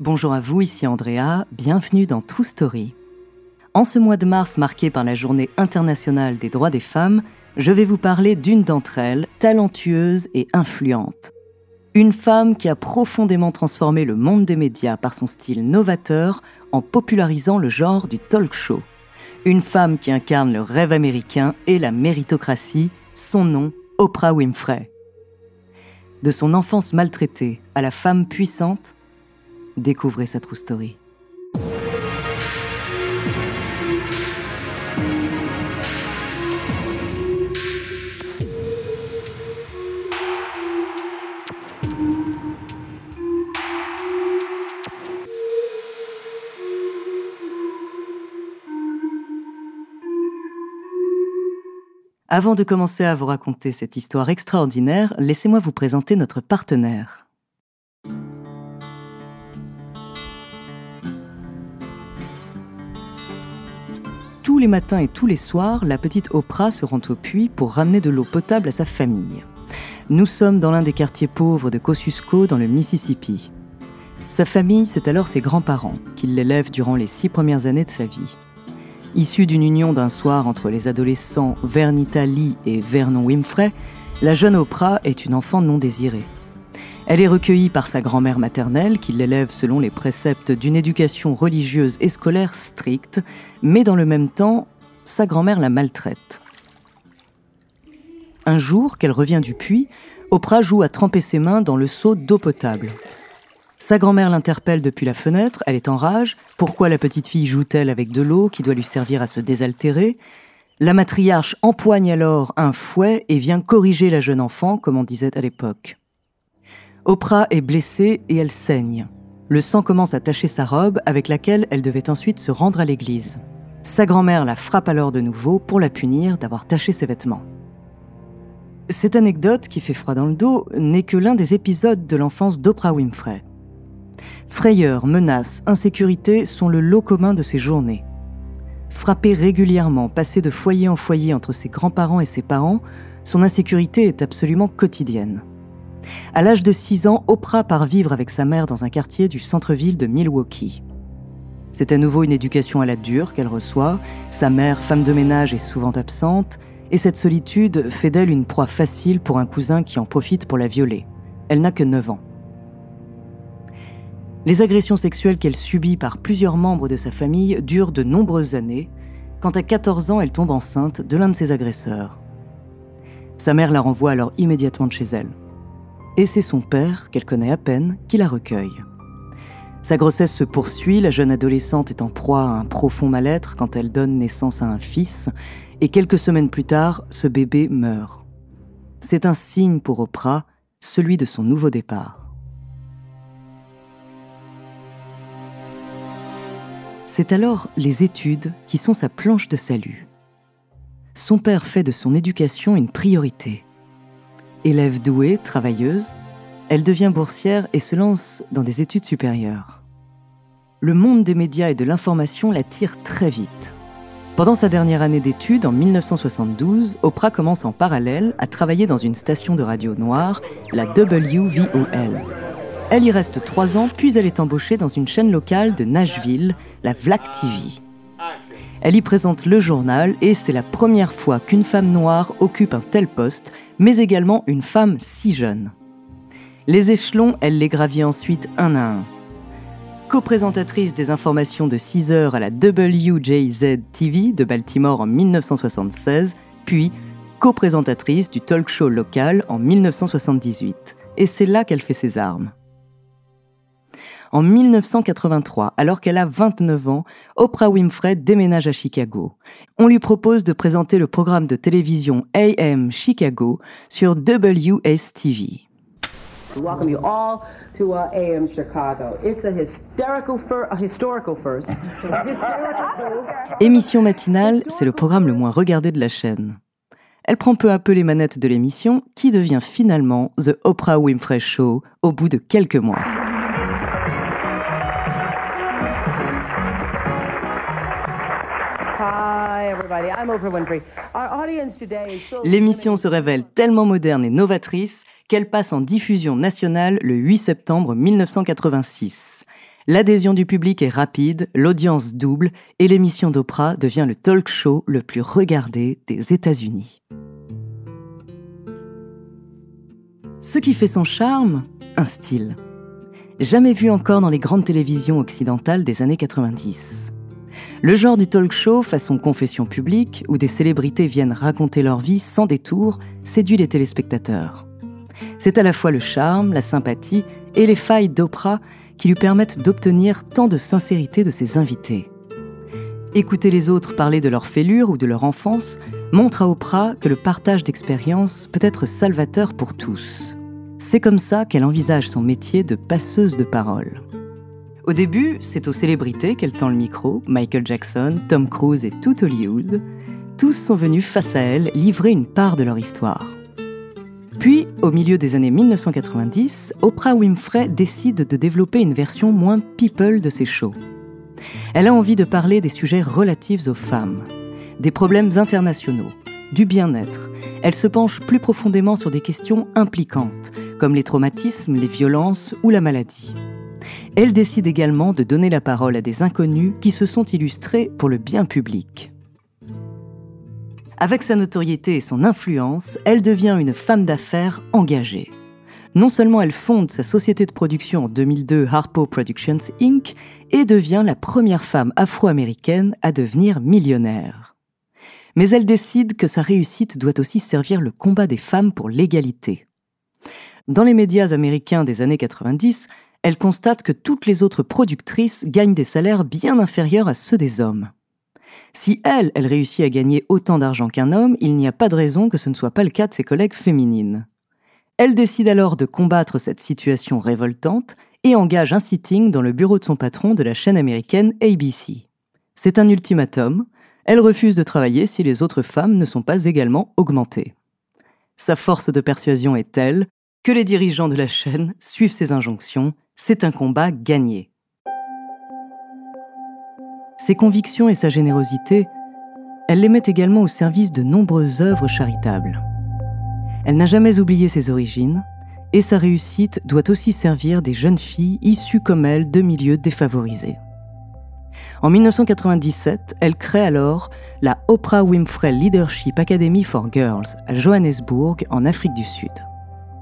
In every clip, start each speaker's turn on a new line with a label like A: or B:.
A: Bonjour à vous, ici Andrea, bienvenue dans True Story. En ce mois de mars marqué par la Journée internationale des droits des femmes, je vais vous parler d'une d'entre elles, talentueuse et influente. Une femme qui a profondément transformé le monde des médias par son style novateur en popularisant le genre du talk show. Une femme qui incarne le rêve américain et la méritocratie, son nom, Oprah Winfrey. De son enfance maltraitée à la femme puissante, découvrez sa true story. Avant de commencer à vous raconter cette histoire extraordinaire, laissez-moi vous présenter notre partenaire. Tous les matins et tous les soirs, la petite Oprah se rend au puits pour ramener de l'eau potable à sa famille. Nous sommes dans l'un des quartiers pauvres de Kosciuszko, dans le Mississippi. Sa famille, c'est alors ses grands-parents, qui l'élèvent durant les six premières années de sa vie. Issue d'une union d'un soir entre les adolescents Vernita Lee et Vernon Winfrey, la jeune Oprah est une enfant non désirée. Elle est recueillie par sa grand-mère maternelle qui l'élève selon les préceptes d'une éducation religieuse et scolaire stricte, mais dans le même temps, sa grand-mère la maltraite. Un jour, qu'elle revient du puits, Oprah joue à tremper ses mains dans le seau d'eau potable. Sa grand-mère l'interpelle depuis la fenêtre, elle est en rage. Pourquoi la petite fille joue-t-elle avec de l'eau qui doit lui servir à se désaltérer? La matriarche empoigne alors un fouet et vient corriger la jeune enfant, comme on disait à l'époque. Oprah est blessée et elle saigne. Le sang commence à tacher sa robe avec laquelle elle devait ensuite se rendre à l'église. Sa grand-mère la frappe alors de nouveau pour la punir d'avoir taché ses vêtements. Cette anecdote, qui fait froid dans le dos, n'est que l'un des épisodes de l'enfance d'Oprah Winfrey. Frayeur, menaces, insécurité sont le lot commun de ses journées. Frappée régulièrement, passée de foyer en foyer entre ses grands-parents et ses parents, son insécurité est absolument quotidienne. À l'âge de 6 ans, Oprah part vivre avec sa mère dans un quartier du centre-ville de Milwaukee. C'est à nouveau une éducation à la dure qu'elle reçoit, sa mère, femme de ménage, est souvent absente, et cette solitude fait d'elle une proie facile pour un cousin qui en profite pour la violer. Elle n'a que 9 ans. Les agressions sexuelles qu'elle subit par plusieurs membres de sa famille durent de nombreuses années, quand à 14 ans elle tombe enceinte de l'un de ses agresseurs. Sa mère la renvoie alors immédiatement de chez elle. Et c'est son père, qu'elle connaît à peine, qui la recueille. Sa grossesse se poursuit, la jeune adolescente est en proie à un profond mal-être quand elle donne naissance à un fils, et quelques semaines plus tard, ce bébé meurt. C'est un signe pour Oprah, celui de son nouveau départ. C'est alors les études qui sont sa planche de salut. Son père fait de son éducation une priorité. Élève douée, travailleuse, elle devient boursière et se lance dans des études supérieures. Le monde des médias et de l'information l'attire très vite. Pendant sa dernière année d'études, en 1972, Oprah commence en parallèle à travailler dans une station de radio noire, la WVOL. Elle y reste trois ans, puis elle est embauchée dans une chaîne locale de Nashville, la Vlac TV. Elle y présente le journal et c'est la première fois qu'une femme noire occupe un tel poste, mais également une femme si jeune. Les échelons, elle les gravit ensuite un à un. Co-présentatrice des informations de 6 heures à la WJZ TV de Baltimore en 1976, puis co-présentatrice du talk show local en 1978. Et c'est là qu'elle fait ses armes. En 1983, alors qu'elle a 29 ans, Oprah Winfrey déménage à Chicago. On lui propose de présenter le programme de télévision AM Chicago sur WSTV. welcome you all to uh, AM Chicago. It's a hysterical a historical first. Émission matinale, c'est le programme le moins regardé de la chaîne. Elle prend peu à peu les manettes de l'émission, qui devient finalement The Oprah Winfrey Show au bout de quelques mois. L'émission se révèle tellement moderne et novatrice qu'elle passe en diffusion nationale le 8 septembre 1986. L'adhésion du public est rapide, l'audience double et l'émission d'Oprah devient le talk show le plus regardé des États-Unis. Ce qui fait son charme, un style. Jamais vu encore dans les grandes télévisions occidentales des années 90. Le genre du talk show façon confession publique, où des célébrités viennent raconter leur vie sans détour, séduit les téléspectateurs. C'est à la fois le charme, la sympathie et les failles d'Oprah qui lui permettent d'obtenir tant de sincérité de ses invités. Écouter les autres parler de leur fêlure ou de leur enfance montre à Oprah que le partage d'expériences peut être salvateur pour tous. C'est comme ça qu'elle envisage son métier de passeuse de parole. Au début, c'est aux célébrités qu'elle tend le micro, Michael Jackson, Tom Cruise et tout Hollywood. Tous sont venus face à elle livrer une part de leur histoire. Puis, au milieu des années 1990, Oprah Winfrey décide de développer une version moins people de ses shows. Elle a envie de parler des sujets relatifs aux femmes, des problèmes internationaux, du bien-être. Elle se penche plus profondément sur des questions impliquantes, comme les traumatismes, les violences ou la maladie. Elle décide également de donner la parole à des inconnus qui se sont illustrés pour le bien public. Avec sa notoriété et son influence, elle devient une femme d'affaires engagée. Non seulement elle fonde sa société de production en 2002 Harpo Productions Inc. et devient la première femme afro-américaine à devenir millionnaire. Mais elle décide que sa réussite doit aussi servir le combat des femmes pour l'égalité. Dans les médias américains des années 90, elle constate que toutes les autres productrices gagnent des salaires bien inférieurs à ceux des hommes. Si elle, elle réussit à gagner autant d'argent qu'un homme, il n'y a pas de raison que ce ne soit pas le cas de ses collègues féminines. Elle décide alors de combattre cette situation révoltante et engage un sitting dans le bureau de son patron de la chaîne américaine ABC. C'est un ultimatum, elle refuse de travailler si les autres femmes ne sont pas également augmentées. Sa force de persuasion est telle que les dirigeants de la chaîne suivent ses injonctions c'est un combat gagné. Ses convictions et sa générosité, elle les met également au service de nombreuses œuvres charitables. Elle n'a jamais oublié ses origines, et sa réussite doit aussi servir des jeunes filles issues comme elle de milieux défavorisés. En 1997, elle crée alors la Oprah Winfrey Leadership Academy for Girls à Johannesburg, en Afrique du Sud.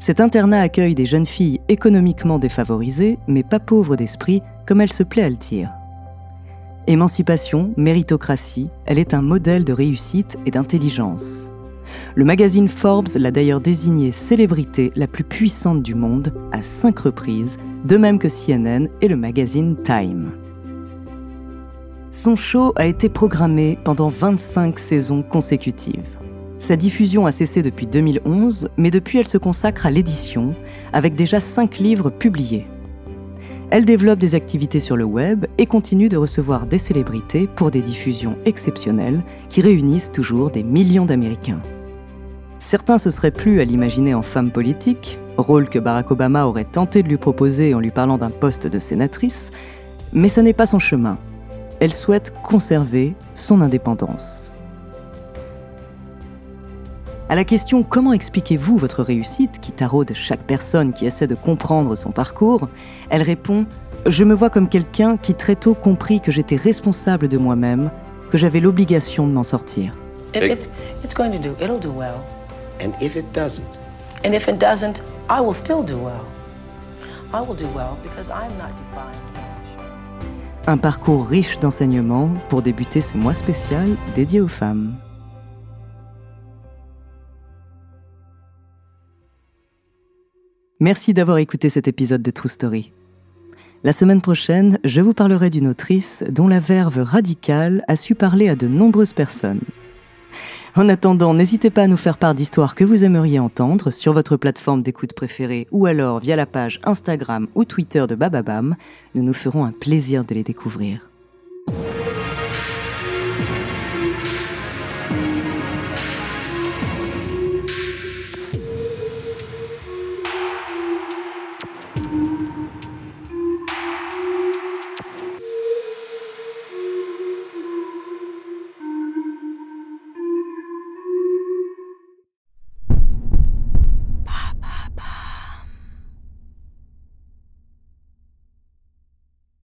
A: Cet internat accueille des jeunes filles économiquement défavorisées, mais pas pauvres d'esprit, comme elle se plaît à le dire. Émancipation, méritocratie, elle est un modèle de réussite et d'intelligence. Le magazine Forbes l'a d'ailleurs désignée célébrité la plus puissante du monde à cinq reprises, de même que CNN et le magazine Time. Son show a été programmé pendant 25 saisons consécutives. Sa diffusion a cessé depuis 2011, mais depuis elle se consacre à l'édition, avec déjà 5 livres publiés. Elle développe des activités sur le web et continue de recevoir des célébrités pour des diffusions exceptionnelles qui réunissent toujours des millions d'Américains. Certains se seraient plus à l'imaginer en femme politique, rôle que Barack Obama aurait tenté de lui proposer en lui parlant d'un poste de sénatrice, mais ce n'est pas son chemin. Elle souhaite conserver son indépendance. À la question Comment expliquez-vous votre réussite qui taraude chaque personne qui essaie de comprendre son parcours, elle répond Je me vois comme quelqu'un qui très tôt comprit que j'étais responsable de moi-même, que j'avais l'obligation de m'en sortir.
B: If it's, it's going to do, it'll do well. And if it doesn't? And if it doesn't, I will still do well. I will do well because I'm not defined.
A: Un parcours riche d'enseignements pour débuter ce mois spécial dédié aux femmes. Merci d'avoir écouté cet épisode de True Story. La semaine prochaine, je vous parlerai d'une autrice dont la verve radicale a su parler à de nombreuses personnes. En attendant, n'hésitez pas à nous faire part d'histoires que vous aimeriez entendre sur votre plateforme d'écoute préférée ou alors via la page Instagram ou Twitter de Bababam. Nous nous ferons un plaisir de les découvrir.